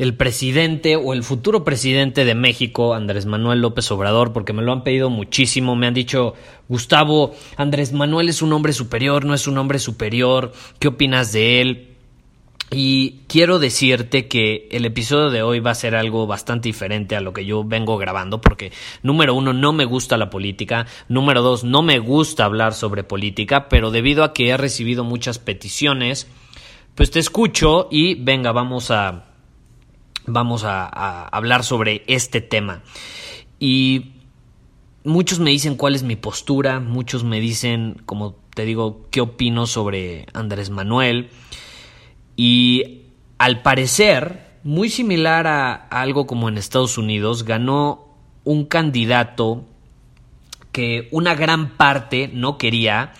el presidente o el futuro presidente de México, Andrés Manuel López Obrador, porque me lo han pedido muchísimo, me han dicho, Gustavo, Andrés Manuel es un hombre superior, no es un hombre superior, ¿qué opinas de él? Y quiero decirte que el episodio de hoy va a ser algo bastante diferente a lo que yo vengo grabando, porque número uno, no me gusta la política, número dos, no me gusta hablar sobre política, pero debido a que he recibido muchas peticiones, pues te escucho y venga, vamos a vamos a, hablar sobre este tema. Y muchos me dicen cuál es mi postura, muchos me dicen, como te digo, qué opino sobre Andrés Manuel. Y al parecer, muy similar a, algo como en Estados Unidos, ganó un candidato que una gran parte no quería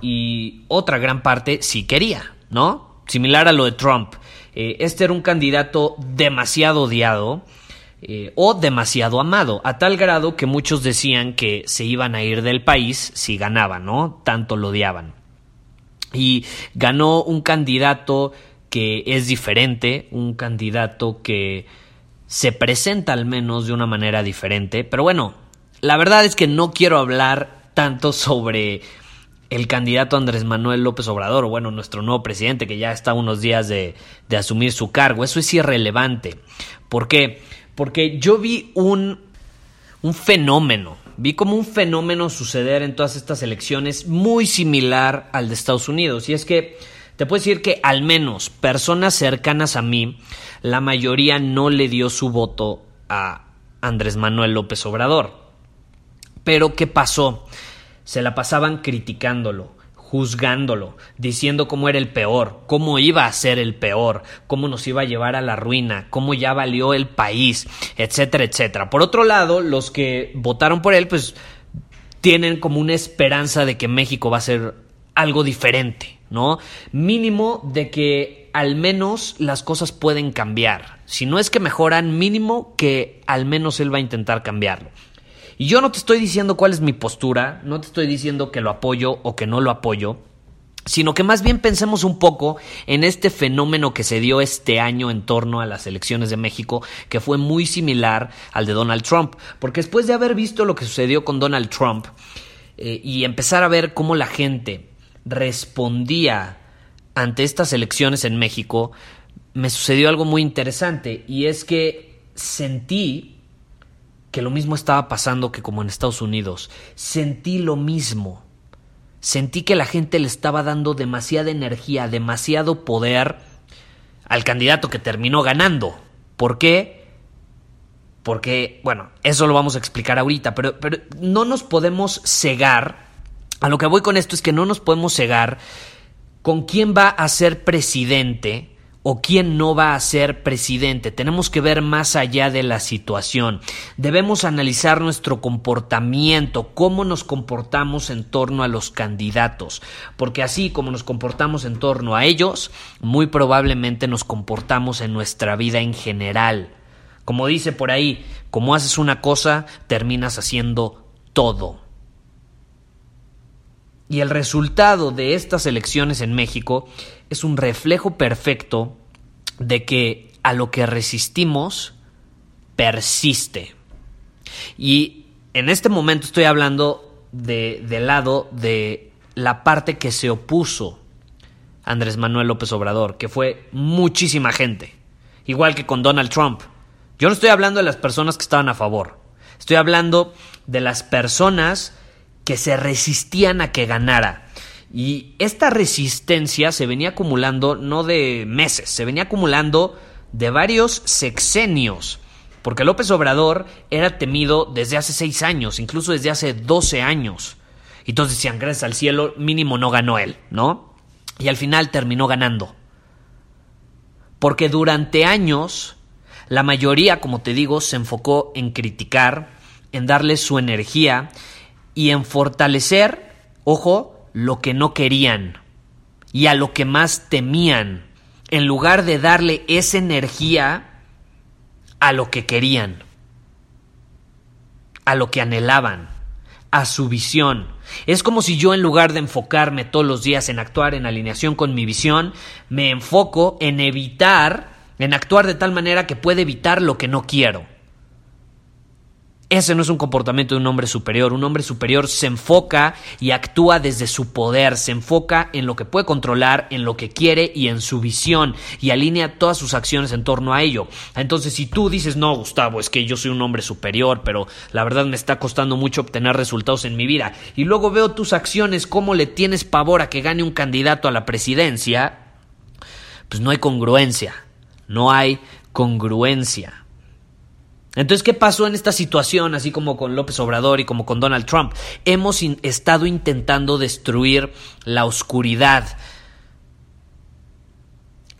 y otra gran parte sí quería, ¿no? Similar a lo de Trump. Eh, este era un candidato demasiado odiado eh, o demasiado amado, a tal grado que muchos decían que se iban a ir del país si ganaban, ¿no? Tanto lo odiaban. Y ganó un candidato que es diferente, un candidato que se presenta al menos de una manera diferente, pero bueno, la verdad es que no quiero hablar tanto sobre el candidato Andrés Manuel López Obrador, o bueno, nuestro nuevo presidente que ya está unos días de, de asumir su cargo. Eso es irrelevante. ¿Por qué? Porque yo vi un, un fenómeno, vi como un fenómeno suceder en todas estas elecciones muy similar al de Estados Unidos. Y es que te puedo decir que al menos personas cercanas a mí, la mayoría no le dio su voto a Andrés Manuel López Obrador. Pero ¿qué pasó? Se la pasaban criticándolo, juzgándolo, diciendo cómo era el peor, cómo iba a ser el peor, cómo nos iba a llevar a la ruina, cómo ya valió el país, etcétera, etcétera. Por otro lado, los que votaron por él, pues tienen como una esperanza de que México va a ser algo diferente, ¿no? Mínimo de que al menos las cosas pueden cambiar. Si no es que mejoran, mínimo que al menos él va a intentar cambiarlo. Y yo no te estoy diciendo cuál es mi postura, no te estoy diciendo que lo apoyo o que no lo apoyo, sino que más bien pensemos un poco en este fenómeno que se dio este año en torno a las elecciones de México, que fue muy similar al de Donald Trump, porque después de haber visto lo que sucedió con Donald Trump eh, y empezar a ver cómo la gente respondía ante estas elecciones en México, me sucedió algo muy interesante y es que sentí que lo mismo estaba pasando que como en Estados Unidos. Sentí lo mismo. Sentí que la gente le estaba dando demasiada energía, demasiado poder al candidato que terminó ganando. ¿Por qué? Porque, bueno, eso lo vamos a explicar ahorita, pero, pero no nos podemos cegar. A lo que voy con esto es que no nos podemos cegar con quién va a ser presidente o quién no va a ser presidente. Tenemos que ver más allá de la situación. Debemos analizar nuestro comportamiento, cómo nos comportamos en torno a los candidatos, porque así como nos comportamos en torno a ellos, muy probablemente nos comportamos en nuestra vida en general. Como dice por ahí, como haces una cosa, terminas haciendo todo. Y el resultado de estas elecciones en México es un reflejo perfecto de que a lo que resistimos persiste. Y en este momento estoy hablando de, del lado de la parte que se opuso Andrés Manuel López Obrador, que fue muchísima gente, igual que con Donald Trump. Yo no estoy hablando de las personas que estaban a favor, estoy hablando de las personas que se resistían a que ganara. Y esta resistencia se venía acumulando no de meses, se venía acumulando de varios sexenios. Porque López Obrador era temido desde hace seis años, incluso desde hace doce años. Y entonces decían, gracias al cielo, mínimo no ganó él, ¿no? Y al final terminó ganando. Porque durante años, la mayoría, como te digo, se enfocó en criticar, en darle su energía y en fortalecer, ojo, lo que no querían y a lo que más temían, en lugar de darle esa energía a lo que querían, a lo que anhelaban, a su visión. Es como si yo en lugar de enfocarme todos los días en actuar en alineación con mi visión, me enfoco en evitar, en actuar de tal manera que pueda evitar lo que no quiero. Ese no es un comportamiento de un hombre superior. Un hombre superior se enfoca y actúa desde su poder, se enfoca en lo que puede controlar, en lo que quiere y en su visión y alinea todas sus acciones en torno a ello. Entonces, si tú dices, no, Gustavo, es que yo soy un hombre superior, pero la verdad me está costando mucho obtener resultados en mi vida, y luego veo tus acciones, cómo le tienes pavor a que gane un candidato a la presidencia, pues no hay congruencia, no hay congruencia. Entonces, ¿qué pasó en esta situación, así como con López Obrador y como con Donald Trump? Hemos estado intentando destruir la oscuridad.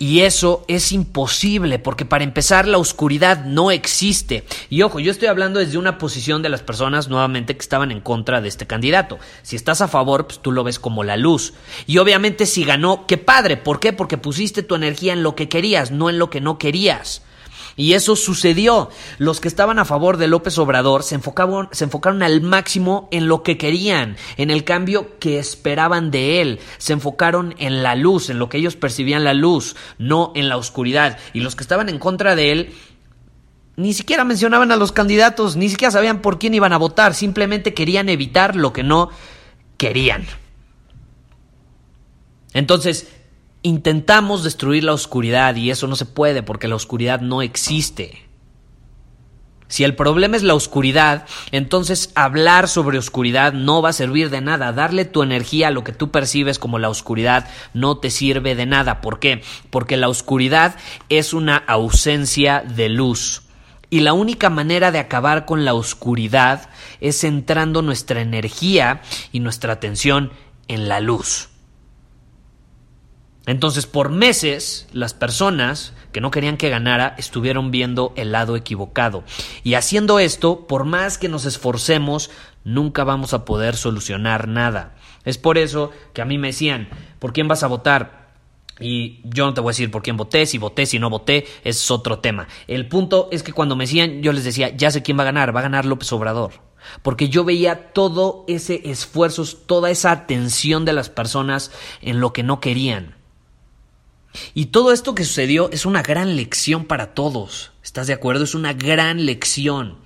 Y eso es imposible, porque para empezar la oscuridad no existe. Y ojo, yo estoy hablando desde una posición de las personas nuevamente que estaban en contra de este candidato. Si estás a favor, pues tú lo ves como la luz. Y obviamente si ganó, qué padre. ¿Por qué? Porque pusiste tu energía en lo que querías, no en lo que no querías. Y eso sucedió. Los que estaban a favor de López Obrador se enfocaron, se enfocaron al máximo en lo que querían, en el cambio que esperaban de él. Se enfocaron en la luz, en lo que ellos percibían la luz, no en la oscuridad. Y los que estaban en contra de él ni siquiera mencionaban a los candidatos, ni siquiera sabían por quién iban a votar, simplemente querían evitar lo que no querían. Entonces, intentamos destruir la oscuridad y eso no se puede porque la oscuridad no existe. Si el problema es la oscuridad, entonces hablar sobre oscuridad no va a servir de nada. Darle tu energía a lo que tú percibes como la oscuridad no te sirve de nada. ¿Por qué? Porque la oscuridad es una ausencia de luz. Y la única manera de acabar con la oscuridad es centrando nuestra energía y nuestra atención en la luz. Entonces, por meses, las personas que no querían que ganara estuvieron viendo el lado equivocado. Y haciendo esto, por más que nos esforcemos, nunca vamos a poder solucionar nada. Es por eso que a mí me decían, ¿por quién vas a votar? Y yo no te voy a decir por quién voté, si voté, si no voté, es otro tema. El punto es que cuando me decían, yo les decía, ya sé quién va a ganar, va a ganar López Obrador. Porque yo veía todo ese esfuerzo, toda esa atención de las personas en lo que no querían. Y todo esto que sucedió es una gran lección para todos. ¿Estás de acuerdo? Es una gran lección.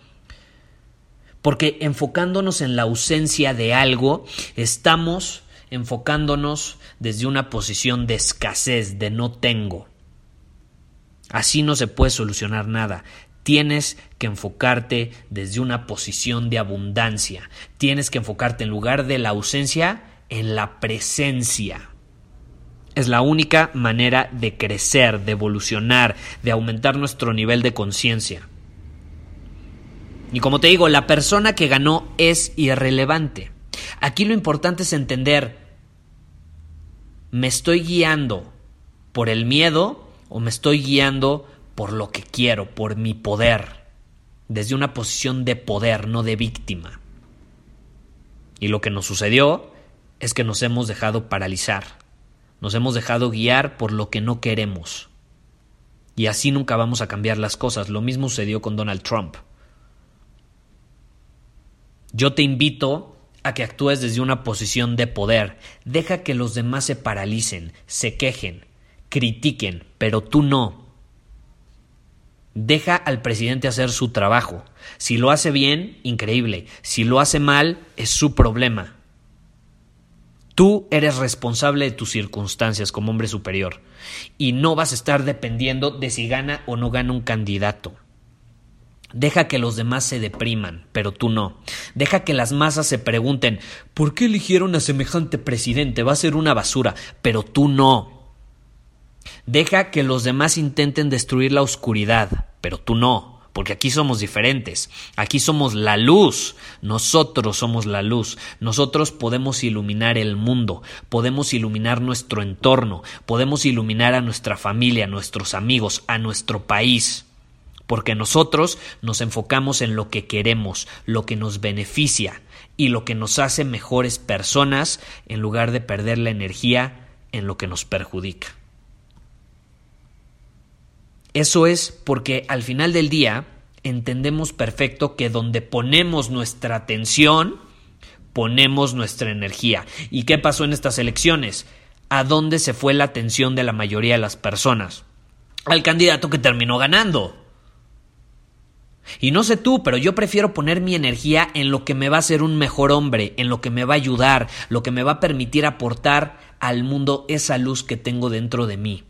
Porque enfocándonos en la ausencia de algo, estamos enfocándonos desde una posición de escasez, de no tengo. Así no se puede solucionar nada. Tienes que enfocarte desde una posición de abundancia. Tienes que enfocarte en lugar de la ausencia, en la presencia. Es la única manera de crecer, de evolucionar, de aumentar nuestro nivel de conciencia. Y como te digo, la persona que ganó es irrelevante. Aquí lo importante es entender, ¿me estoy guiando por el miedo o me estoy guiando por lo que quiero, por mi poder? Desde una posición de poder, no de víctima. Y lo que nos sucedió es que nos hemos dejado paralizar. Nos hemos dejado guiar por lo que no queremos. Y así nunca vamos a cambiar las cosas. Lo mismo sucedió con Donald Trump. Yo te invito a que actúes desde una posición de poder. Deja que los demás se paralicen, se quejen, critiquen, pero tú no. Deja al presidente hacer su trabajo. Si lo hace bien, increíble. Si lo hace mal, es su problema. Tú eres responsable de tus circunstancias como hombre superior y no vas a estar dependiendo de si gana o no gana un candidato. Deja que los demás se depriman, pero tú no. Deja que las masas se pregunten ¿por qué eligieron a semejante presidente? Va a ser una basura, pero tú no. Deja que los demás intenten destruir la oscuridad, pero tú no porque aquí somos diferentes, aquí somos la luz, nosotros somos la luz, nosotros podemos iluminar el mundo, podemos iluminar nuestro entorno, podemos iluminar a nuestra familia, a nuestros amigos, a nuestro país, porque nosotros nos enfocamos en lo que queremos, lo que nos beneficia y lo que nos hace mejores personas en lugar de perder la energía en lo que nos perjudica. Eso es porque al final del día entendemos perfecto que donde ponemos nuestra atención, ponemos nuestra energía. ¿Y qué pasó en estas elecciones? ¿A dónde se fue la atención de la mayoría de las personas? Al candidato que terminó ganando. Y no sé tú, pero yo prefiero poner mi energía en lo que me va a hacer un mejor hombre, en lo que me va a ayudar, lo que me va a permitir aportar al mundo esa luz que tengo dentro de mí.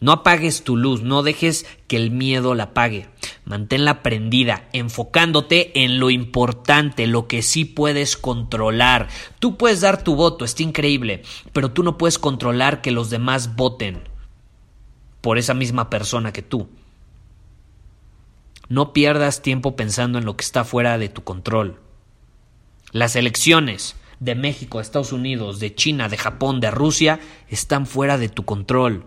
No apagues tu luz, no dejes que el miedo la apague. Manténla prendida, enfocándote en lo importante, lo que sí puedes controlar. Tú puedes dar tu voto, está increíble, pero tú no puedes controlar que los demás voten por esa misma persona que tú. No pierdas tiempo pensando en lo que está fuera de tu control. Las elecciones de México, Estados Unidos, de China, de Japón, de Rusia están fuera de tu control.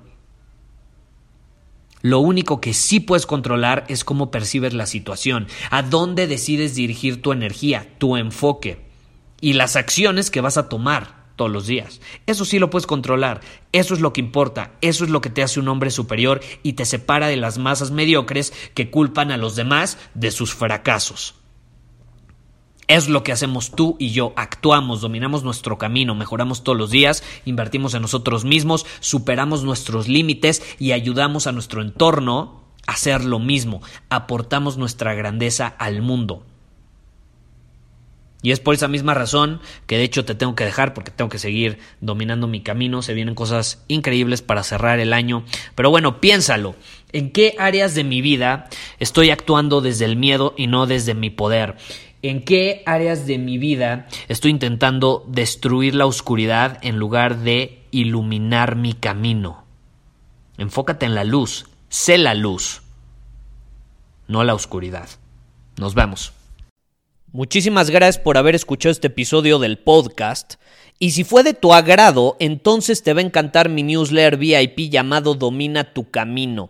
Lo único que sí puedes controlar es cómo percibes la situación, a dónde decides dirigir tu energía, tu enfoque y las acciones que vas a tomar todos los días. Eso sí lo puedes controlar, eso es lo que importa, eso es lo que te hace un hombre superior y te separa de las masas mediocres que culpan a los demás de sus fracasos. Es lo que hacemos tú y yo, actuamos, dominamos nuestro camino, mejoramos todos los días, invertimos en nosotros mismos, superamos nuestros límites y ayudamos a nuestro entorno a hacer lo mismo, aportamos nuestra grandeza al mundo. Y es por esa misma razón que de hecho te tengo que dejar porque tengo que seguir dominando mi camino. Se vienen cosas increíbles para cerrar el año. Pero bueno, piénsalo. ¿En qué áreas de mi vida estoy actuando desde el miedo y no desde mi poder? ¿En qué áreas de mi vida estoy intentando destruir la oscuridad en lugar de iluminar mi camino? Enfócate en la luz, sé la luz, no la oscuridad. Nos vemos. Muchísimas gracias por haber escuchado este episodio del podcast. Y si fue de tu agrado, entonces te va a encantar mi newsletter VIP llamado Domina tu Camino.